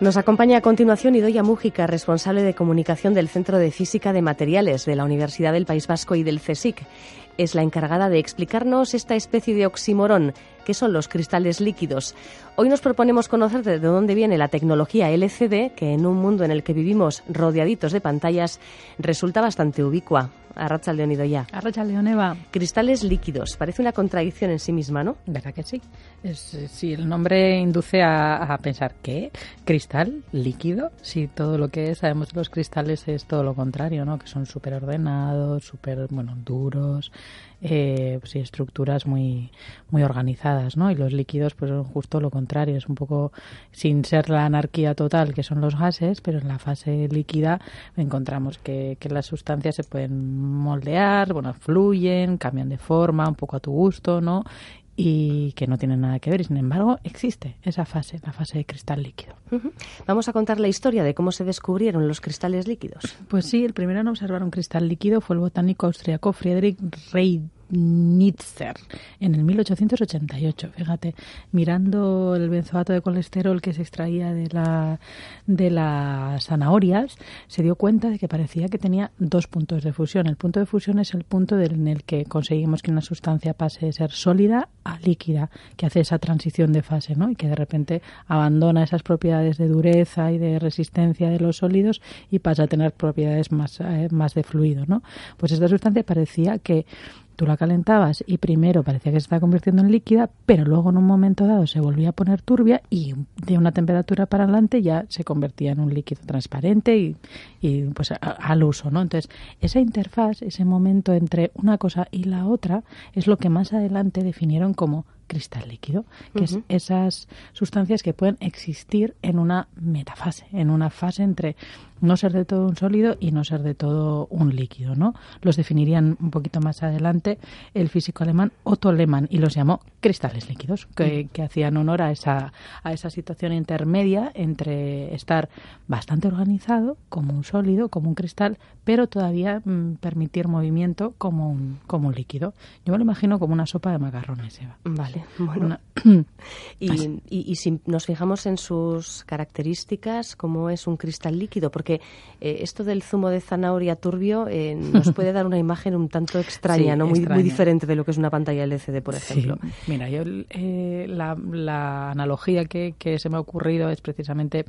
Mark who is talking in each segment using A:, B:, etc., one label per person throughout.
A: Nos acompaña a continuación Idoya Mújica, responsable de comunicación del Centro de Física de Materiales de la Universidad del País Vasco y del CSIC. Es la encargada de explicarnos esta especie de oximorón que son los cristales líquidos. Hoy nos proponemos conocer de dónde viene la tecnología LCD, que en un mundo en el que vivimos rodeaditos de pantallas resulta bastante ubicua. Arracha Leonido ya.
B: Arracha Leoneva.
A: Cristales líquidos. Parece una contradicción en sí misma, ¿no?
B: ¿Verdad que sí? Sí, el nombre induce a, pensar, ¿qué? ¿Cristal líquido? Sí, todo lo que sabemos de los cristales es todo lo contrario, ¿no? Que son súper ordenados, súper, bueno, duros, eh, pues, estructuras muy, muy organizadas, ¿no? Y los líquidos, pues son justo lo contrario, es un poco sin ser la anarquía total, que son los gases, pero en la fase líquida encontramos que, que las sustancias se pueden moldear, bueno, fluyen, cambian de forma, un poco a tu gusto, ¿no? Y que no tienen nada que ver. Y sin embargo, existe esa fase, la fase de cristal líquido.
A: Vamos a contar la historia de cómo se descubrieron los cristales líquidos.
B: Pues sí, el primero en observar un cristal líquido fue el botánico austriaco Friedrich Reid Nitzer en el 1888. Fíjate, mirando el benzoato de colesterol que se extraía de, la, de las zanahorias, se dio cuenta de que parecía que tenía dos puntos de fusión. El punto de fusión es el punto en el que conseguimos que una sustancia pase de ser sólida a líquida, que hace esa transición de fase, ¿no? Y que de repente abandona esas propiedades de dureza y de resistencia de los sólidos y pasa a tener propiedades más, eh, más de fluido, ¿no? Pues esta sustancia parecía que tú la calentabas y primero parecía que se estaba convirtiendo en líquida, pero luego en un momento dado se volvía a poner turbia y de una temperatura para adelante ya se convertía en un líquido transparente y, pues al uso, ¿no? Entonces, esa interfaz, ese momento entre una cosa y la otra es lo que más adelante definieron como cristal líquido, que es esas sustancias que pueden existir en una metafase, en una fase entre no ser de todo un sólido y no ser de todo un líquido, ¿no? Los definirían un poquito más adelante el físico alemán Otto Lehmann y los llamó cristales líquidos, que, hacían honor a esa, a esa situación intermedia entre estar bastante organizado como un sólido, como un cristal, pero todavía mm, permitir movimiento como un, como un líquido. Yo me lo imagino como una sopa de macarrones, Eva.
A: Vale, bueno. y, y, si nos fijamos en sus características, ¿cómo es un cristal líquido? Porque eh, esto del zumo de zanahoria turbio eh, nos puede dar una imagen un tanto extraña, ¿no? Muy, muy diferente de lo que es una pantalla LCD, por ejemplo.
B: Mira, yo eh, la, analogía que, se me ha ocurrido es precisamente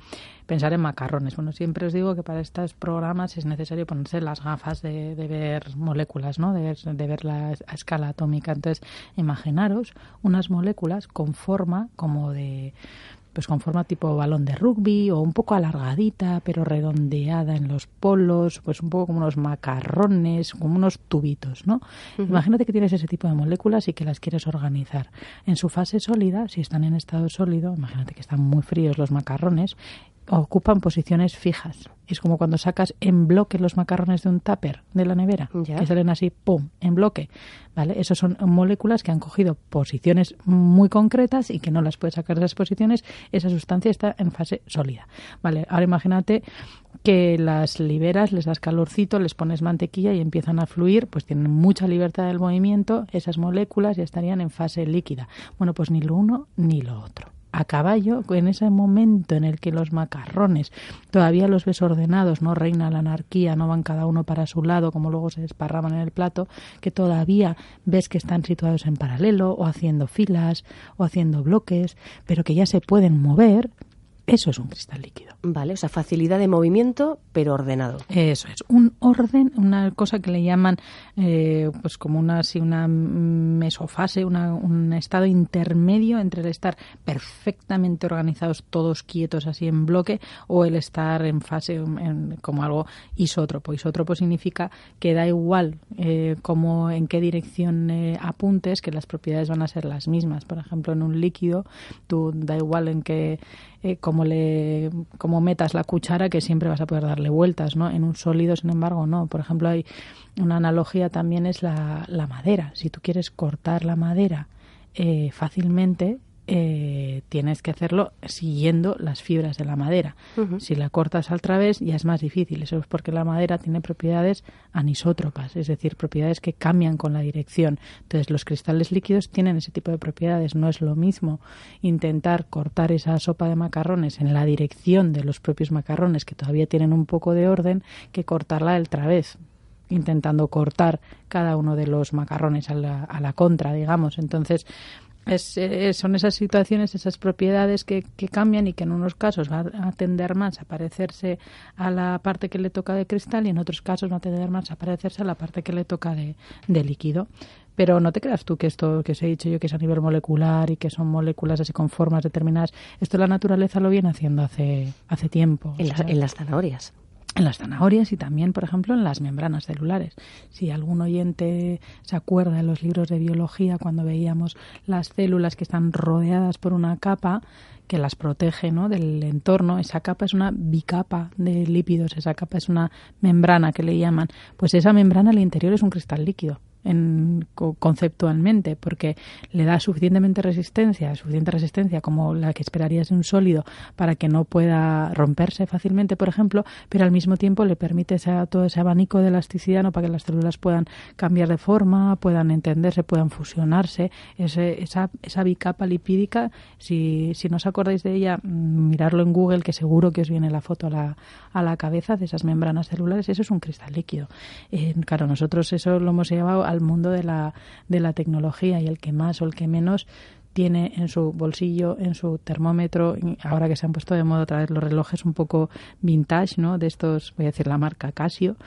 B: pensar en macarrones. Bueno, siempre os digo que para estos programas es necesario ponerse las gafas de, ver moléculas, ¿no? De, de ver la escala atómica. Entonces, imaginaros moléculas con forma como de pues con forma tipo balón de rugby o un poco alargadita pero redondeada en los polos, pues un poco como unos macarrones, como unos tubitos, ¿no? Imagínate que tienes ese tipo de moléculas y que las quieres organizar. En su fase sólida, si están en estado sólido, imagínate que están muy fríos los macarrones, ocupan posiciones fijas. Es como cuando sacas en bloque los macarrones de un tupper de la nevera, que salen así, pum, en bloque. ¿Vale? Esas son moléculas que han cogido posiciones muy concretas y que no las puedes sacar de esas posiciones. Esa sustancia está en fase sólida. ¿Vale? Ahora imagínate que las liberas, les das calorcito, les pones mantequilla y empiezan a fluir, pues tienen mucha libertad del movimiento, esas moléculas ya estarían en fase líquida. Bueno, pues ni lo uno ni lo otro a caballo en ese momento en el que los macarrones todavía los ves ordenados, no reina la anarquía, no van cada uno para su lado como luego se desparraman en el plato, que todavía ves que están situados en paralelo o haciendo filas o haciendo bloques, pero que ya se pueden mover, eso es un cristal líquido.
A: Vale, o sea, facilidad de movimiento, pero ordenado.
B: Eso es, un orden, una cosa que le llaman, eh, pues como una, así, una mesofase, una, un estado intermedio entre el estar perfectamente organizados, todos quietos así en bloque, o el estar en fase como algo isótropo. Isótropo significa que da igual eh, como en qué dirección eh, apuntes, que las propiedades van a ser las mismas. Por ejemplo, en un líquido, tú da igual en qué eh, como le metas la cuchara que siempre vas a poder darle vueltas, ¿no? En un sólido, sin embargo, no. Por ejemplo, hay una analogía también es la, la madera. Si tú quieres cortar la madera eh, fácilmente, eh, tienes que hacerlo siguiendo las fibras de la madera. Si la cortas al través ya es más difícil. Eso es porque la madera tiene propiedades anisótropas, es decir, propiedades que cambian con la dirección. Entonces los cristales líquidos tienen ese tipo de propiedades. No es lo mismo intentar cortar esa sopa de macarrones en la dirección de los propios macarrones que todavía tienen un poco de orden que cortarla al través intentando cortar cada uno de los macarrones a la, a la contra, digamos. Entonces, es, eh, son esas situaciones, esas propiedades que, que, cambian y que en unos casos va a tender más a parecerse a la parte que le toca de cristal y en otros casos va a tender más a parecerse a la parte que le toca de, de líquido. Pero no te creas tú que esto que os he dicho yo que es a nivel molecular y que son moléculas así con formas determinadas. Esto la naturaleza lo viene haciendo hace, hace tiempo.
A: En, en las zanahorias
B: en las zanahorias y también, por ejemplo, en las membranas celulares. Si algún oyente se acuerda de los libros de biología cuando veíamos las células que están rodeadas por una capa que las protege ¿no? del entorno, esa capa es una bicapa de lípidos, esa capa es una membrana que le llaman, pues esa membrana al interior es un cristal líquido en, conceptualmente, porque le da suficientemente resistencia, suficiente resistencia como la que esperarías de un sólido para que no pueda romperse fácilmente, por ejemplo, pero al mismo tiempo le permite todo ese abanico de elasticidad ¿no? para que las células puedan cambiar de forma, puedan entenderse, puedan fusionarse. Ese, esa, esa bicapa lipídica, si, si no os acordáis de ella, mm, mirarlo en Google, que seguro que os viene la foto a la, a la cabeza de esas membranas celulares, eso es un cristal líquido. Eh, claro, nosotros eso lo hemos llevado al mundo de la, de la tecnología y el que más o el que menos tiene en su bolsillo, en su termómetro, ahora que se han puesto de moda otra vez los relojes un poco vintage, ¿no? De estos, voy a decir la marca Casio,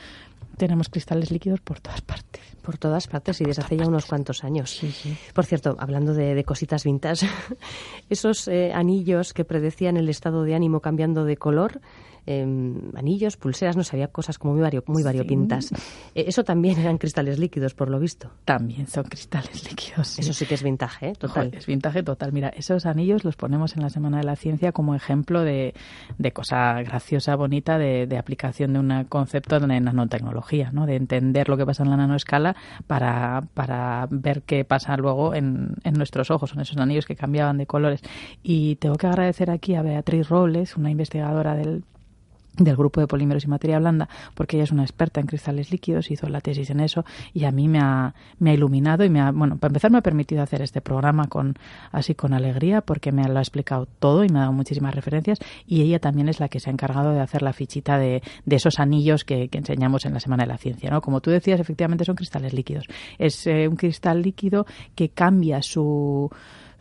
B: tenemos cristales líquidos por todas partes.
A: Por todas partes y desde hace ya unos cuantos años. Por cierto, hablando de, cositas vintage, esos eh, anillos que predecían el estado de ánimo cambiando de color, Em, anillos, pulseras, no sabía cosas como muy, vario, muy variopintas. Eh, eso también eran cristales líquidos, por lo visto.
B: También son cristales líquidos.
A: Eso sí que es vintage, ¿eh? total.
B: es vintage total. Mira, esos anillos los ponemos en la Semana de la Ciencia como ejemplo de, de cosa graciosa, bonita, de, de aplicación de un concepto de nanotecnología, ¿no? de entender lo que pasa en la nanoescala para, para ver qué pasa luego en, en nuestros ojos. Son esos anillos que cambiaban de colores. Y tengo que agradecer aquí a Beatriz Robles, una investigadora del del grupo de polímeros y materia blanda, porque ella es una experta en cristales líquidos, hizo la tesis en eso y a mí me ha, me ha iluminado y me ha, bueno, para empezar me ha permitido hacer este programa con así con alegría porque me lo ha explicado todo y me ha dado muchísimas referencias y ella también es la que se ha encargado de hacer la fichita de, de esos anillos que, que, enseñamos en la Semana de la Ciencia, ¿no? Como tú decías, efectivamente son cristales líquidos. Es eh, un cristal líquido que cambia su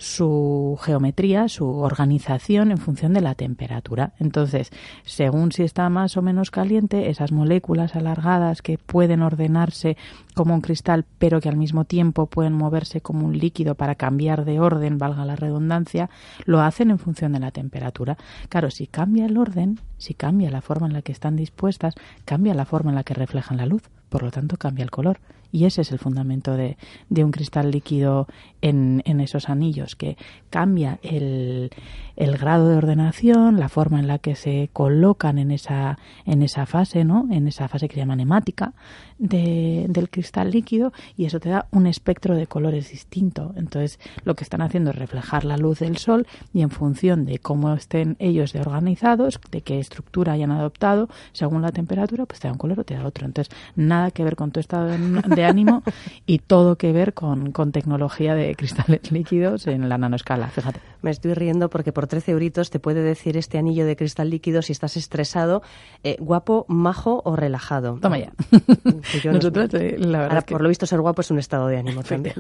B: su geometría, su organización en función de la temperatura. Entonces, según si está más o menos caliente, esas moléculas alargadas que pueden ordenarse como un cristal, pero que al mismo tiempo pueden moverse como un líquido para cambiar de orden, valga la redundancia, lo hacen en función de la temperatura. Claro, si cambia el orden, si cambia la forma en la que están dispuestas, cambia la forma en la que reflejan la luz, por lo tanto cambia el color. Y ese es el fundamento de, de un cristal líquido en, en, esos anillos, que cambia el, el, grado de ordenación, la forma en la que se colocan en esa, en esa fase, ¿no? En esa fase que se llama nemática de, del cristal líquido, y eso te da un espectro de colores distinto. Entonces, lo que están haciendo es reflejar la luz del sol y en función de cómo estén ellos de organizados, de qué estructura hayan adoptado, según la temperatura, pues te da un color o te da otro. Entonces, nada que ver con tu estado de ánimo y todo que ver con, con, tecnología de cristales líquidos en la nanoescala, fíjate.
A: Me estoy riendo porque por 13 euritos te puede decir este anillo de cristal líquido si estás estresado, eh, guapo, majo o relajado.
B: Toma ya.
A: Nosotros, eh, la verdad Ahora, por lo visto, ser guapo es un estado de ánimo también.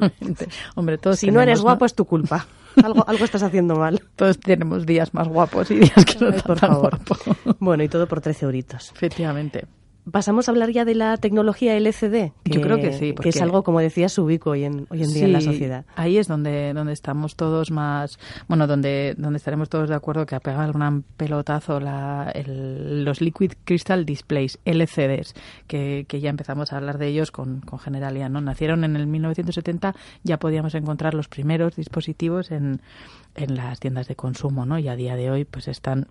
B: Hombre, todos
A: si no eres guapo es tu culpa. Algo, algo estás haciendo mal.
B: Todos tenemos días más guapos y días que no Ay, por favor.
A: Bueno, y todo por 13 euritos.
B: Efectivamente.
A: Pasamos a hablar ya de la tecnología LCD.
B: Que, Yo creo que sí.
A: Que es algo, como decías, ubico hoy en, hoy en día en la sociedad.
B: Ahí es donde, donde estamos todos más. Bueno, donde, donde estaremos todos de acuerdo que ha pegado el gran pelotazo la, el, los Liquid Crystal Displays, LCDs, que, que ya empezamos a hablar de ellos con, con Generalia. ¿no? Nacieron en el 1970, ya podíamos encontrar los primeros dispositivos en, en las tiendas de consumo, ¿no? Y a día de hoy, pues están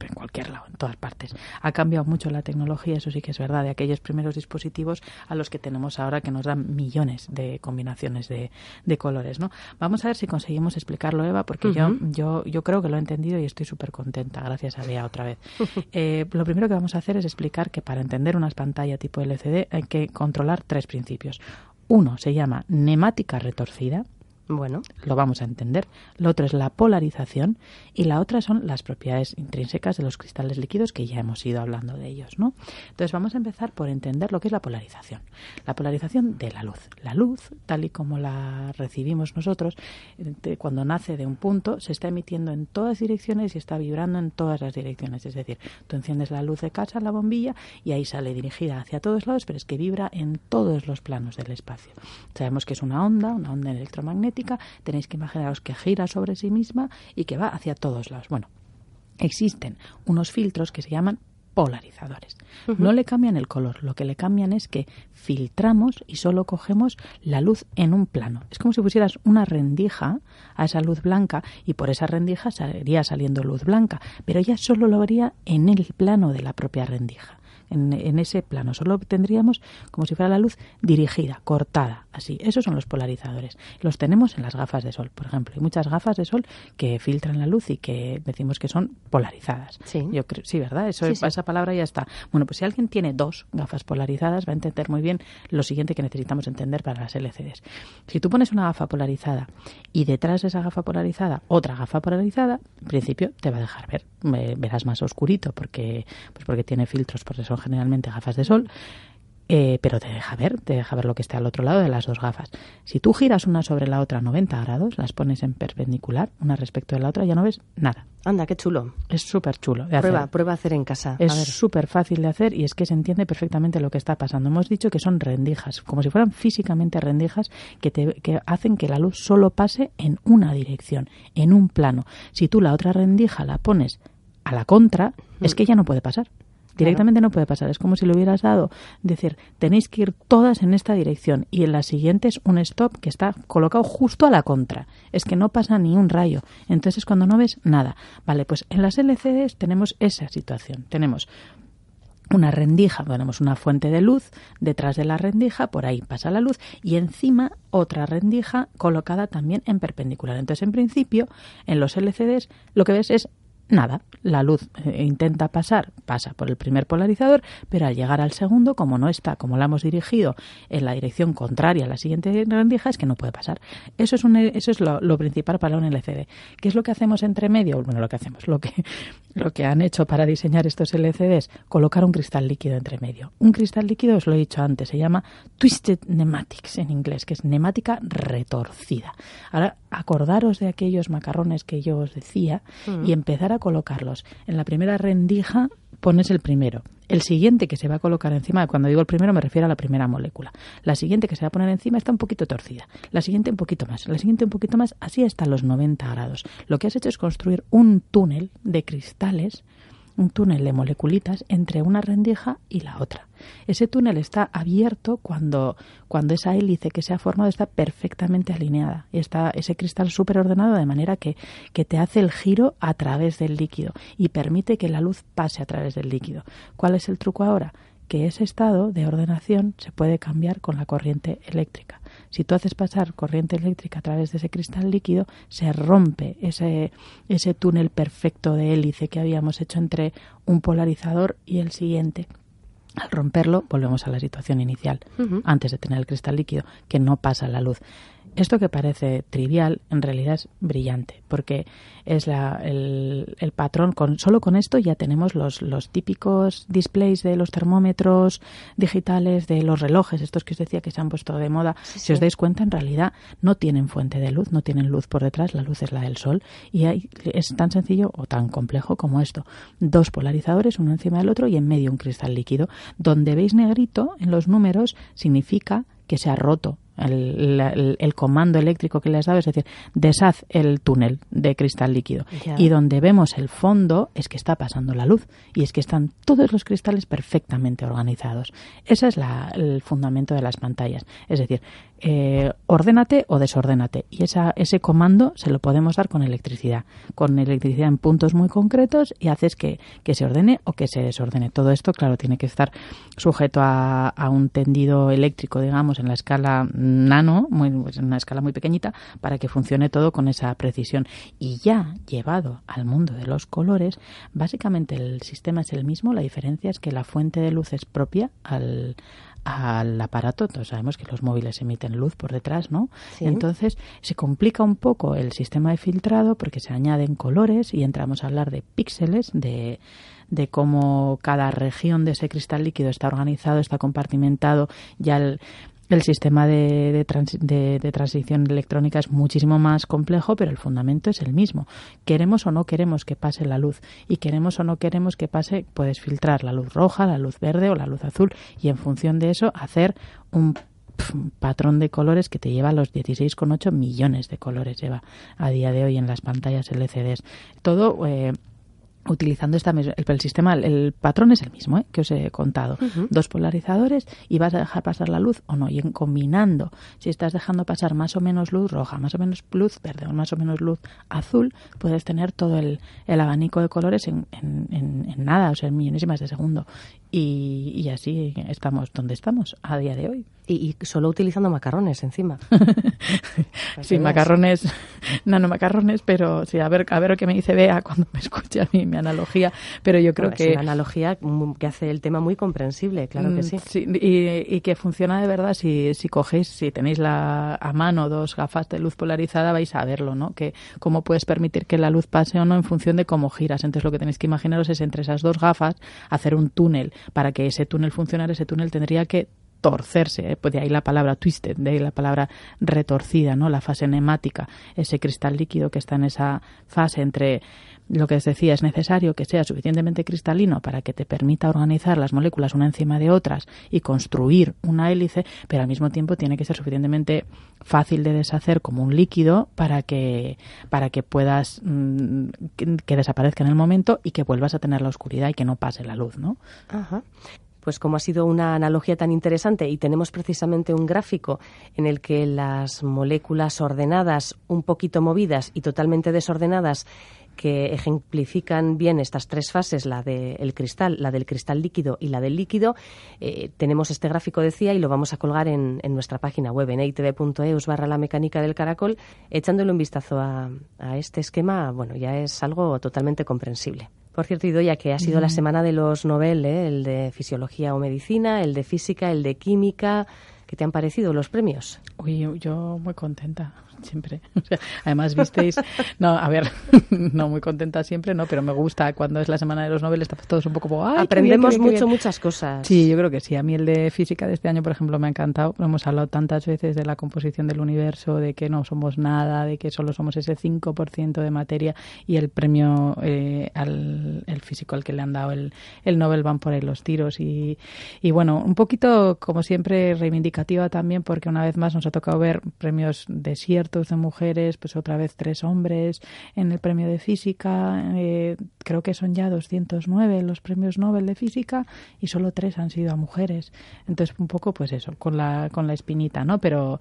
B: en cualquier lado, en todas partes. Ha cambiado mucho la tecnología, eso sí que es verdad, de aquellos primeros dispositivos a los que tenemos ahora que nos dan millones de combinaciones de, de colores, ¿no? Vamos a ver si conseguimos explicarlo, Eva, porque yo, yo, yo creo que lo he entendido y estoy súper contenta, gracias a Bea otra vez. Eh, lo primero que vamos a hacer es explicar que para entender una pantalla tipo LCD hay que controlar tres principios. Uno se llama nemática retorcida,
A: bueno.
B: Lo vamos a entender. Lo otro es la polarización y la otra son las propiedades intrínsecas de los cristales líquidos que ya hemos ido hablando de ellos, ¿no? Entonces vamos a empezar por entender lo que es la polarización. La polarización de la luz. La luz, tal y como la recibimos nosotros, cuando nace de un punto, se está emitiendo en todas direcciones y está vibrando en todas las direcciones. Es decir, tú enciendes la luz de casa, la bombilla, y ahí sale dirigida hacia todos lados, pero es que vibra en todos los planos del espacio. Sabemos que es una onda, una onda electromagnética tenéis que imaginaros que gira sobre sí misma y que va hacia todos lados. Bueno, existen unos filtros que se llaman polarizadores. No le cambian el color, lo que le cambian es que filtramos y solo cogemos la luz en un plano. Es como si pusieras una rendija a esa luz blanca y por esa rendija saldría saliendo luz blanca, pero ya solo lo vería en el plano de la propia rendija en, ese plano. Solo tendríamos como si fuera la luz dirigida, cortada, así. Esos son los polarizadores. Los tenemos en las gafas de sol, por ejemplo. Hay muchas gafas de sol que filtran la luz y que decimos que son polarizadas.
A: Sí.
B: Yo creo, sí, ¿verdad? Eso, Esa palabra ya está. Bueno, pues si alguien tiene dos gafas polarizadas, va a entender muy bien lo siguiente que necesitamos entender para las LCDs. Si tú pones una gafa polarizada y detrás de esa gafa polarizada otra gafa polarizada, en principio te va a dejar ver. Verás más oscurito porque, pues porque tiene filtros, por eso generalmente gafas de sol, eh, pero te deja ver, te deja ver lo que está al otro lado de las dos gafas. Si tú giras una sobre la otra 90 grados, las pones en perpendicular, una respecto de la otra, ya no ves nada.
A: Anda, qué chulo.
B: Es súper chulo.
A: Prueba, prueba a hacer en casa.
B: Es súper fácil de hacer y es que se entiende perfectamente lo que está pasando. Hemos dicho que son rendijas, como si fueran físicamente rendijas que, te, que hacen que la luz solo pase en una dirección, en un plano. Si tú la otra rendija la pones a la contra, es que ya no puede pasar. Directamente no puede pasar. Es como si lo hubieras dado, decir, tenéis que ir todas en esta dirección y en la siguiente es un stop que está colocado justo a la contra. Es que no pasa ni un rayo. Entonces cuando no ves nada. Vale, pues en las LCDs tenemos esa situación. Tenemos una rendija, tenemos una fuente de luz, detrás de la rendija, por ahí pasa la luz, y encima otra rendija colocada también en perpendicular. Entonces, en principio, en los LCDs lo que ves es nada, la luz eh, intenta pasar, pasa por el primer polarizador, pero al llegar al segundo, como no está, como la hemos dirigido en la dirección contraria a la siguiente rendija, es que no puede pasar. Eso es, un, eso es lo, principal para un LCD. ¿Qué es lo que hacemos entre medio? Bueno, lo que hacemos, lo que, lo que han hecho para diseñar estos LCDs, colocar un cristal líquido entre medio. Un cristal líquido, os lo he dicho antes, se llama Twisted Nematics en inglés, que es nemática retorcida. Ahora, acordaros de aquellos macarrones que yo os decía y empezar a colocarlos. En la primera rendija pones el primero. El siguiente que se va a colocar encima, cuando digo el primero me refiero a la primera molécula. La siguiente que se va a poner encima está un poquito torcida. La siguiente un poquito más. La siguiente un poquito más. Así hasta los 90 grados. Lo que has hecho es construir un túnel de cristales un túnel de moleculitas entre una rendija y la otra. Ese túnel está abierto cuando, cuando esa hélice que se ha formado está perfectamente alineada y está ese cristal súper ordenado de manera que, que te hace el giro a través del líquido y permite que la luz pase a través del líquido. ¿Cuál es el truco ahora? Que ese estado de ordenación se puede cambiar con la corriente eléctrica. Si tú haces pasar corriente eléctrica a través de ese cristal líquido, se rompe ese, ese túnel perfecto de hélice que habíamos hecho entre un polarizador y el siguiente. Al romperlo, volvemos a la situación inicial, antes de tener el cristal líquido, que no pasa la luz. Esto que parece trivial, en realidad es brillante, porque es la, el, el, patrón. Con, solo con esto ya tenemos los, los típicos displays de los termómetros digitales, de los relojes, estos que os decía que se han puesto de moda. si os dais cuenta, en realidad no tienen fuente de luz, no tienen luz por detrás, la luz es la del sol. Y hay, es tan sencillo o tan complejo como esto. Dos polarizadores, uno encima del otro, y en medio un cristal líquido. Donde veis negrito en los números significa que se ha roto el, comando eléctrico que le has dado, es decir, deshaz el túnel de cristal líquido. Y donde vemos el fondo es que está pasando la luz y es que están todos los cristales perfectamente organizados. Ese es el fundamento de las pantallas. Es decir, eh, ordénate o desordénate. Y esa, ese comando se lo podemos dar con electricidad. Con electricidad en puntos muy concretos y haces que, se ordene o que se desordene. Todo esto, claro, tiene que estar sujeto a, a un tendido eléctrico, digamos, en la escala nano, muy, pues, en una escala muy pequeñita, para que funcione todo con esa precisión. Y ya llevado al mundo de los colores, básicamente el sistema es el mismo, la diferencia es que la fuente de luz es propia al, al aparato. Entonces sabemos que los móviles emiten luz por detrás, ¿no? Entonces se complica un poco el sistema de filtrado porque se añaden colores y entramos a hablar de píxeles, de, de cómo cada región de ese cristal líquido está organizado, está compartimentado, ya el, el sistema de, de, transición electrónica es muchísimo más complejo, pero el fundamento es el mismo. Queremos o no queremos que pase la luz y queremos o no queremos que pase, puedes filtrar la luz roja, la luz verde o la luz azul y en función de eso hacer un patrón de colores que te lleva a los 16,8 millones de colores lleva a día de hoy en las pantallas LCDs. Todo eh, utilizando esta el, sistema, el, patrón es el mismo ¿eh? que os he contado. Dos polarizadores y vas a dejar pasar la luz o no. Y en combinando, si estás dejando pasar más o menos luz roja, más o menos luz verde o más o menos luz azul, puedes tener todo el, el abanico de colores en, en, en, nada, o sea, en millonésimas de segundo. Y, y así estamos donde estamos a día de hoy.
A: Y, solo utilizando macarrones encima.
B: sí, macarrones, nanomacarrones, pero sí, a ver, a ver qué me dice Bea cuando me escuche a mí mi analogía, pero yo creo que...
A: Es una analogía que hace el tema muy comprensible, claro que mm,
B: sí. y, que funciona de verdad si, si cogéis, si tenéis la, a mano dos gafas de luz polarizada, vais a verlo, ¿no? Que cómo puedes permitir que la luz pase o no en función de cómo giras. Entonces lo que tenéis que imaginaros es entre esas dos gafas hacer un túnel. Para que ese túnel funcionara, ese túnel tendría que torcerse, ¿eh? pues de ahí la palabra twisted, de ahí la palabra retorcida, ¿no? La fase nemática, ese cristal líquido que está en esa fase entre lo que os decía, es necesario que sea suficientemente cristalino para que te permita organizar las moléculas una encima de otras y construir una hélice, pero al mismo tiempo tiene que ser suficientemente fácil de deshacer como un líquido para que, para que puedas mm, que, que, desaparezca en el momento y que vuelvas a tener la oscuridad y que no pase la luz, ¿no?
A: Ajá pues como ha sido una analogía tan interesante y tenemos precisamente un gráfico en el que las moléculas ordenadas, un poquito movidas y totalmente desordenadas que ejemplifican bien estas tres fases, la del cristal, la del cristal líquido y la del líquido. Eh, tenemos este gráfico, decía, y lo vamos a colgar en, nuestra página web, en eitv.eus barra la mecánica del caracol. Echándole un vistazo a, a este esquema, bueno, ya es algo totalmente comprensible. Por cierto, Idoya, que ha sido la semana de los Nobel, ¿eh? el de Fisiología o Medicina, el de Física, el de Química. ¿Qué te han parecido los premios?
B: Uy, yo muy contenta siempre. además, visteis, no, a ver, no muy contenta siempre, no, pero me gusta cuando es la semana de los Nobel, estamos todos un poco como,
A: aprendemos mucho, muchas cosas.
B: Sí, yo creo que sí. A mí el de física de este año, por ejemplo, me ha encantado. Hemos hablado tantas veces de la composición del universo, de que no somos nada, de que solo somos ese 5% de materia y el premio eh, al el físico al que le han dado el, el Nobel van por ahí los tiros y, y bueno, un poquito como siempre reivindicativa también porque una vez más nos ha tocado ver premios desiertos de mujeres, pues otra vez tres hombres en el premio de física. Eh, creo que son ya 209 los premios Nobel de física y solo tres han sido a mujeres. Entonces, un poco, pues eso, con la, con la espinita, ¿no? Pero,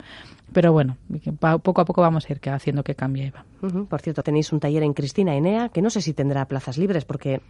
B: pero bueno, poco a poco vamos a ir haciendo que cambie Eva.
A: Por cierto, tenéis un taller en Cristina Enea que no sé si tendrá plazas libres porque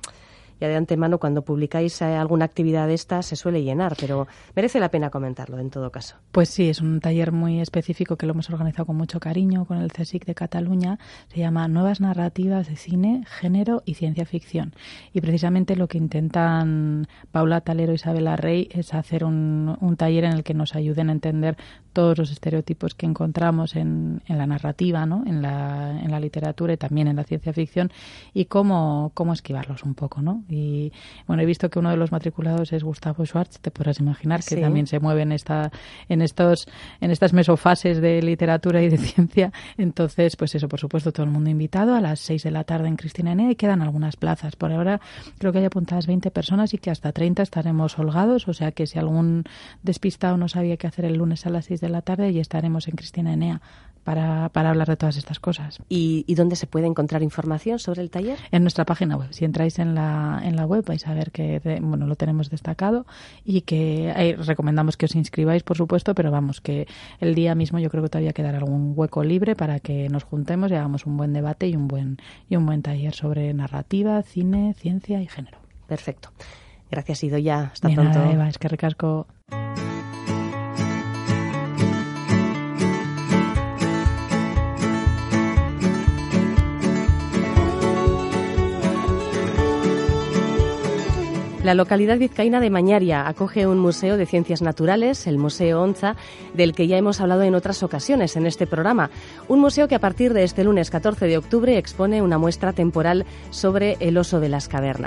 A: ya de antemano cuando publicáis eh, alguna actividad de esta se suele llenar, pero merece la pena comentarlo en todo caso.
B: Pues sí, es un taller muy específico que lo hemos organizado con mucho cariño con el CSIC de Cataluña. Se llama Nuevas Narrativas de Cine, Género y Ciencia Ficción. Y precisamente lo que intentan Paula Talero y Isabela Rey es hacer un, taller en el que nos ayuden a entender todos los estereotipos que encontramos en, la narrativa, ¿no? en, la, en la literatura y también en la ciencia ficción y cómo, cómo esquivarlos un poco, ¿no? ¿No? Y bueno, he visto que uno de los matriculados es Gustavo Schwartz, te podrás imaginar que también se mueve en esta en estos en estas mesofases de literatura y de ciencia. Entonces, pues eso, por supuesto, todo el mundo invitado a las 6 de la tarde en Cristina Enea y quedan algunas plazas. Por ahora creo que hay apuntadas 20 personas y que hasta 30 estaremos holgados, o sea que si algún despistado no sabía qué hacer el lunes a las 6 de la tarde, y estaremos en Cristina Enea para, para hablar de todas estas cosas.
A: ¿Y, dónde se puede encontrar información sobre el taller?
B: En nuestra página web. Si entráis en la, en la web vais a ver que bueno, lo tenemos destacado y que recomendamos que os inscribáis, por supuesto, pero vamos, que el día mismo yo creo que todavía quedará algún hueco libre para que nos juntemos y hagamos un buen debate y un buen, y un buen taller sobre narrativa, cine, ciencia y género.
A: Perfecto. Gracias, Idoya. Hasta pronto.
B: Eva, es que recasco.
A: La localidad vizcaína de Mañaria acoge un museo de ciencias naturales, el Museo Onza, del que ya hemos hablado en otras ocasiones en este programa. Un museo que a partir de este lunes 14 de octubre expone una muestra temporal sobre el oso de las cavernas.